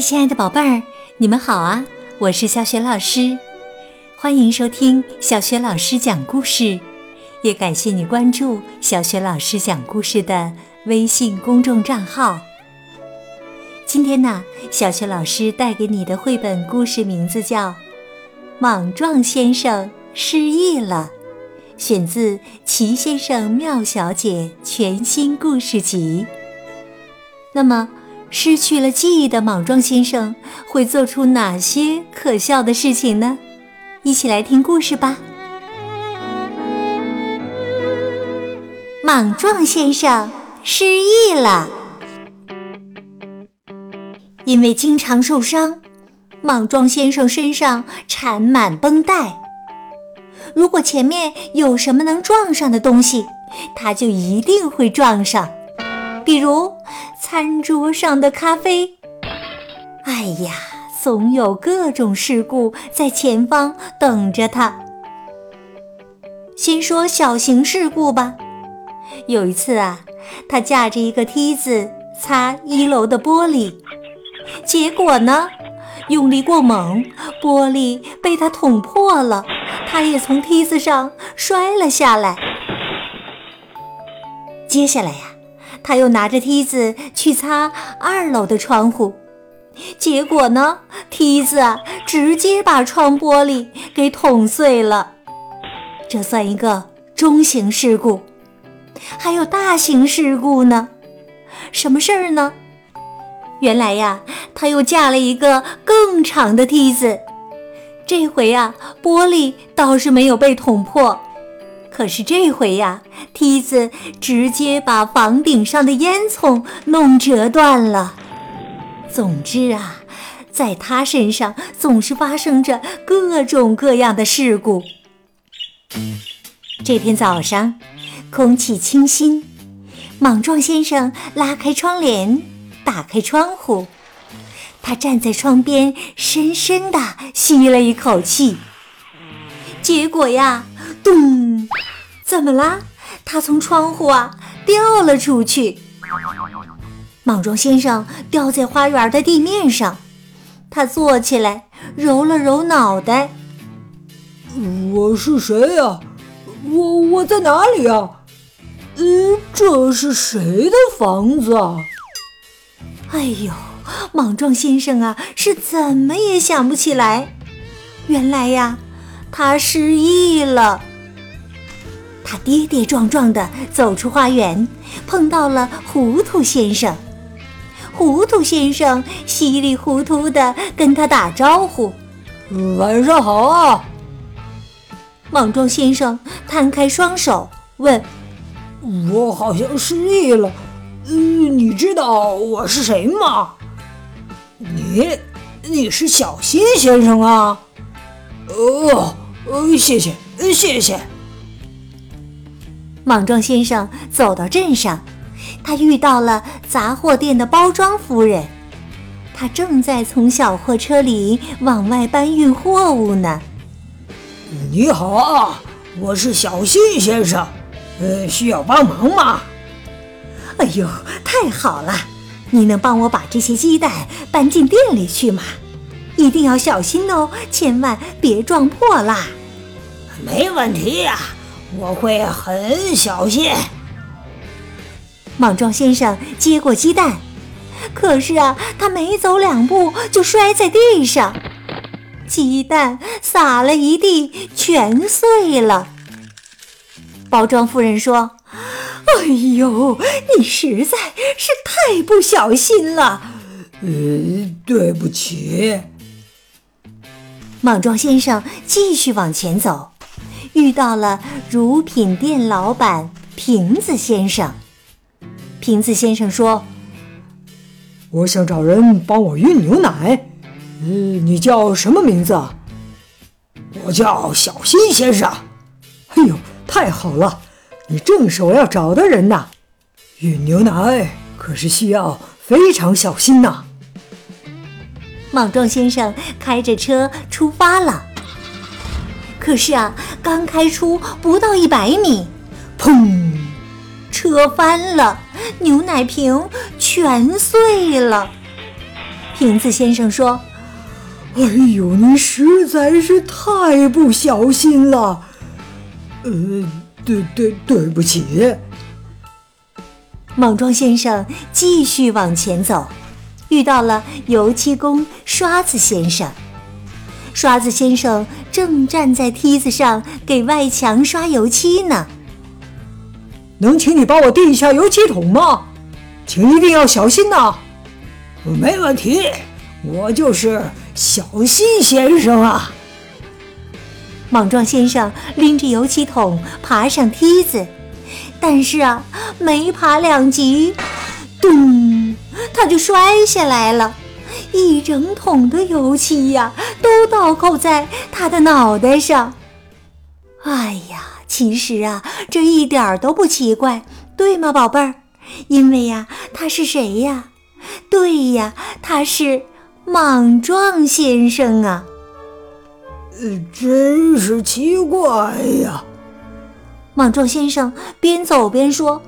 亲爱的宝贝儿，你们好啊！我是小雪老师，欢迎收听小雪老师讲故事，也感谢你关注小雪老师讲故事的微信公众账号。今天呢，小雪老师带给你的绘本故事名字叫《莽撞先生失忆了》，选自《奇先生妙小姐》全新故事集。那么。失去了记忆的莽撞先生会做出哪些可笑的事情呢？一起来听故事吧。莽撞先生失忆了，因为经常受伤，莽撞先生身上缠满绷带。如果前面有什么能撞上的东西，他就一定会撞上，比如。餐桌上的咖啡，哎呀，总有各种事故在前方等着他。先说小型事故吧。有一次啊，他架着一个梯子擦一楼的玻璃，结果呢，用力过猛，玻璃被他捅破了，他也从梯子上摔了下来。接下来呀。他又拿着梯子去擦二楼的窗户，结果呢，梯子啊直接把窗玻璃给捅碎了。这算一个中型事故，还有大型事故呢。什么事儿呢？原来呀，他又架了一个更长的梯子，这回啊，玻璃倒是没有被捅破。可是这回呀，梯子直接把房顶上的烟囱弄折断了。总之啊，在他身上总是发生着各种各样的事故。这天早上，空气清新，莽撞先生拉开窗帘，打开窗户，他站在窗边，深深地吸了一口气。结果呀，咚！怎么啦？他从窗户啊掉了出去。莽撞先生掉在花园的地面上，他坐起来揉了揉脑袋。我是谁呀？我我在哪里呀？嗯，这是谁的房子啊？哎呦，莽撞先生啊，是怎么也想不起来。原来呀，他失忆了。他跌跌撞撞地走出花园，碰到了糊涂先生。糊涂先生稀里糊涂地跟他打招呼：“晚上好啊！”莽撞先生摊开双手问：“我好像失忆了，嗯，你知道我是谁吗？你，你是小新先生啊？哦，呃，谢谢，谢谢。”莽撞先生走到镇上，他遇到了杂货店的包装夫人，他正在从小货车里往外搬运货物呢。你好啊，我是小新先生，呃，需要帮忙吗？哎呦，太好了！你能帮我把这些鸡蛋搬进店里去吗？一定要小心哦，千万别撞破啦。没问题呀。我会很小心。莽撞先生接过鸡蛋，可是啊，他没走两步就摔在地上，鸡蛋撒了一地，全碎了。包装夫人说：“哎呦，你实在是太不小心了。”“呃，对不起。”莽撞先生继续往前走。遇到了乳品店老板瓶子先生。瓶子先生说：“我想找人帮我运牛奶。嗯，你叫什么名字？我叫小新先生。哎呦，太好了，你正是我要找的人呐！运牛奶可是需要非常小心呐。”莽撞先生开着车出发了。可是啊，刚开出不到一百米，砰！车翻了，牛奶瓶全碎了。瓶子先生说：“哎呦，您实在是太不小心了。呃，对对，对不起。”莽撞先生继续往前走，遇到了油漆工刷子先生。刷子先生正站在梯子上给外墙刷油漆呢。能请你帮我递一下油漆桶吗？请一定要小心呐！没问题，我就是小心先生啊。莽撞先生拎着油漆桶爬上梯子，但是啊，没爬两级，咚，他就摔下来了。一整桶的油漆呀，都倒扣在他的脑袋上。哎呀，其实啊，这一点儿都不奇怪，对吗，宝贝儿？因为呀，他是谁呀？对呀，他是莽撞先生啊！呃，真是奇怪呀！莽撞先生边走边说：“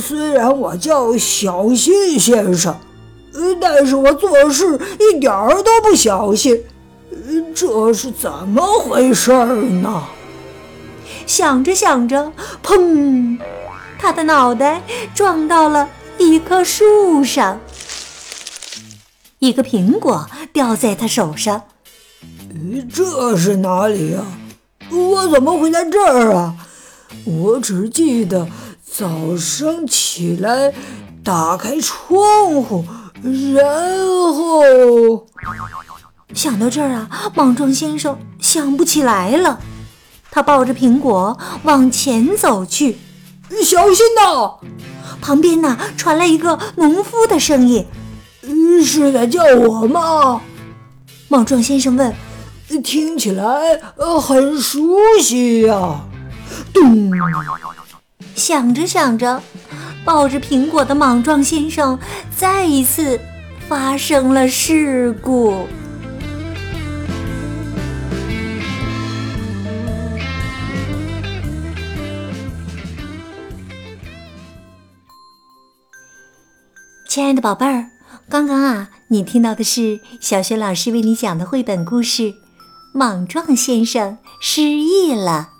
虽然我叫小心先生。”但是我做事一点儿都不小心，这是怎么回事呢？想着想着，砰！他的脑袋撞到了一棵树上，一个苹果掉在他手上。这是哪里呀？我怎么会在这儿啊？我只记得早上起来打开窗户。然后想到这儿啊，莽撞先生想不起来了。他抱着苹果往前走去，小心呐！旁边呢传来一个农夫的声音：“是在叫我吗？”莽撞先生问：“听起来很熟悉呀。”咚！想着想着。抱着苹果的莽撞先生再一次发生了事故。亲爱的宝贝儿，刚刚啊，你听到的是小学老师为你讲的绘本故事《莽撞先生失忆了》。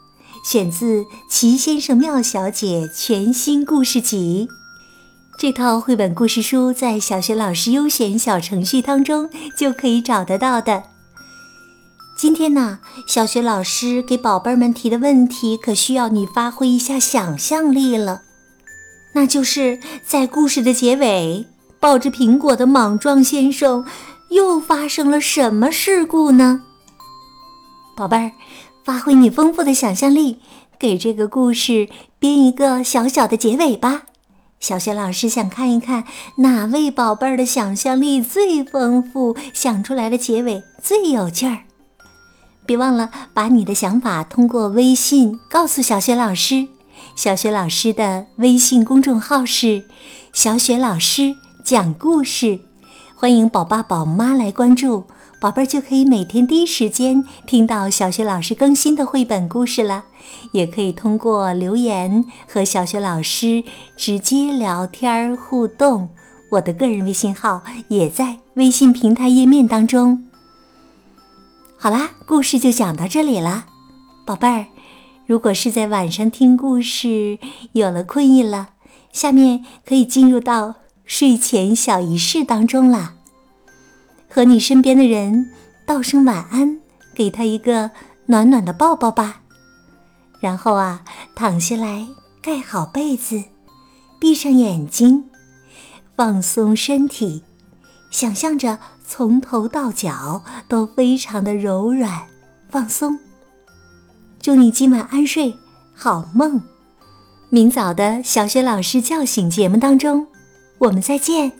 选自《奇先生妙小姐》全新故事集，这套绘本故事书在小学老师优选小程序当中就可以找得到的。今天呢，小学老师给宝贝儿们提的问题可需要你发挥一下想象力了，那就是在故事的结尾，抱着苹果的莽撞先生又发生了什么事故呢？宝贝儿。发挥你丰富的想象力，给这个故事编一个小小的结尾吧。小雪老师想看一看哪位宝贝儿的想象力最丰富，想出来的结尾最有劲儿。别忘了把你的想法通过微信告诉小雪老师。小雪老师的微信公众号是“小雪老师讲故事”，欢迎宝爸宝妈来关注。宝贝儿就可以每天第一时间听到小学老师更新的绘本故事了，也可以通过留言和小学老师直接聊天互动。我的个人微信号也在微信平台页面当中。好啦，故事就讲到这里了，宝贝儿，如果是在晚上听故事有了困意了，下面可以进入到睡前小仪式当中了。和你身边的人道声晚安，给他一个暖暖的抱抱吧。然后啊，躺下来，盖好被子，闭上眼睛，放松身体，想象着从头到脚都非常的柔软放松。祝你今晚安睡，好梦。明早的小雪老师叫醒节目当中，我们再见。